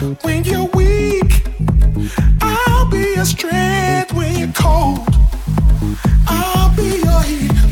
when you're weak. I'll be your strength when you're cold. I'll be your heat.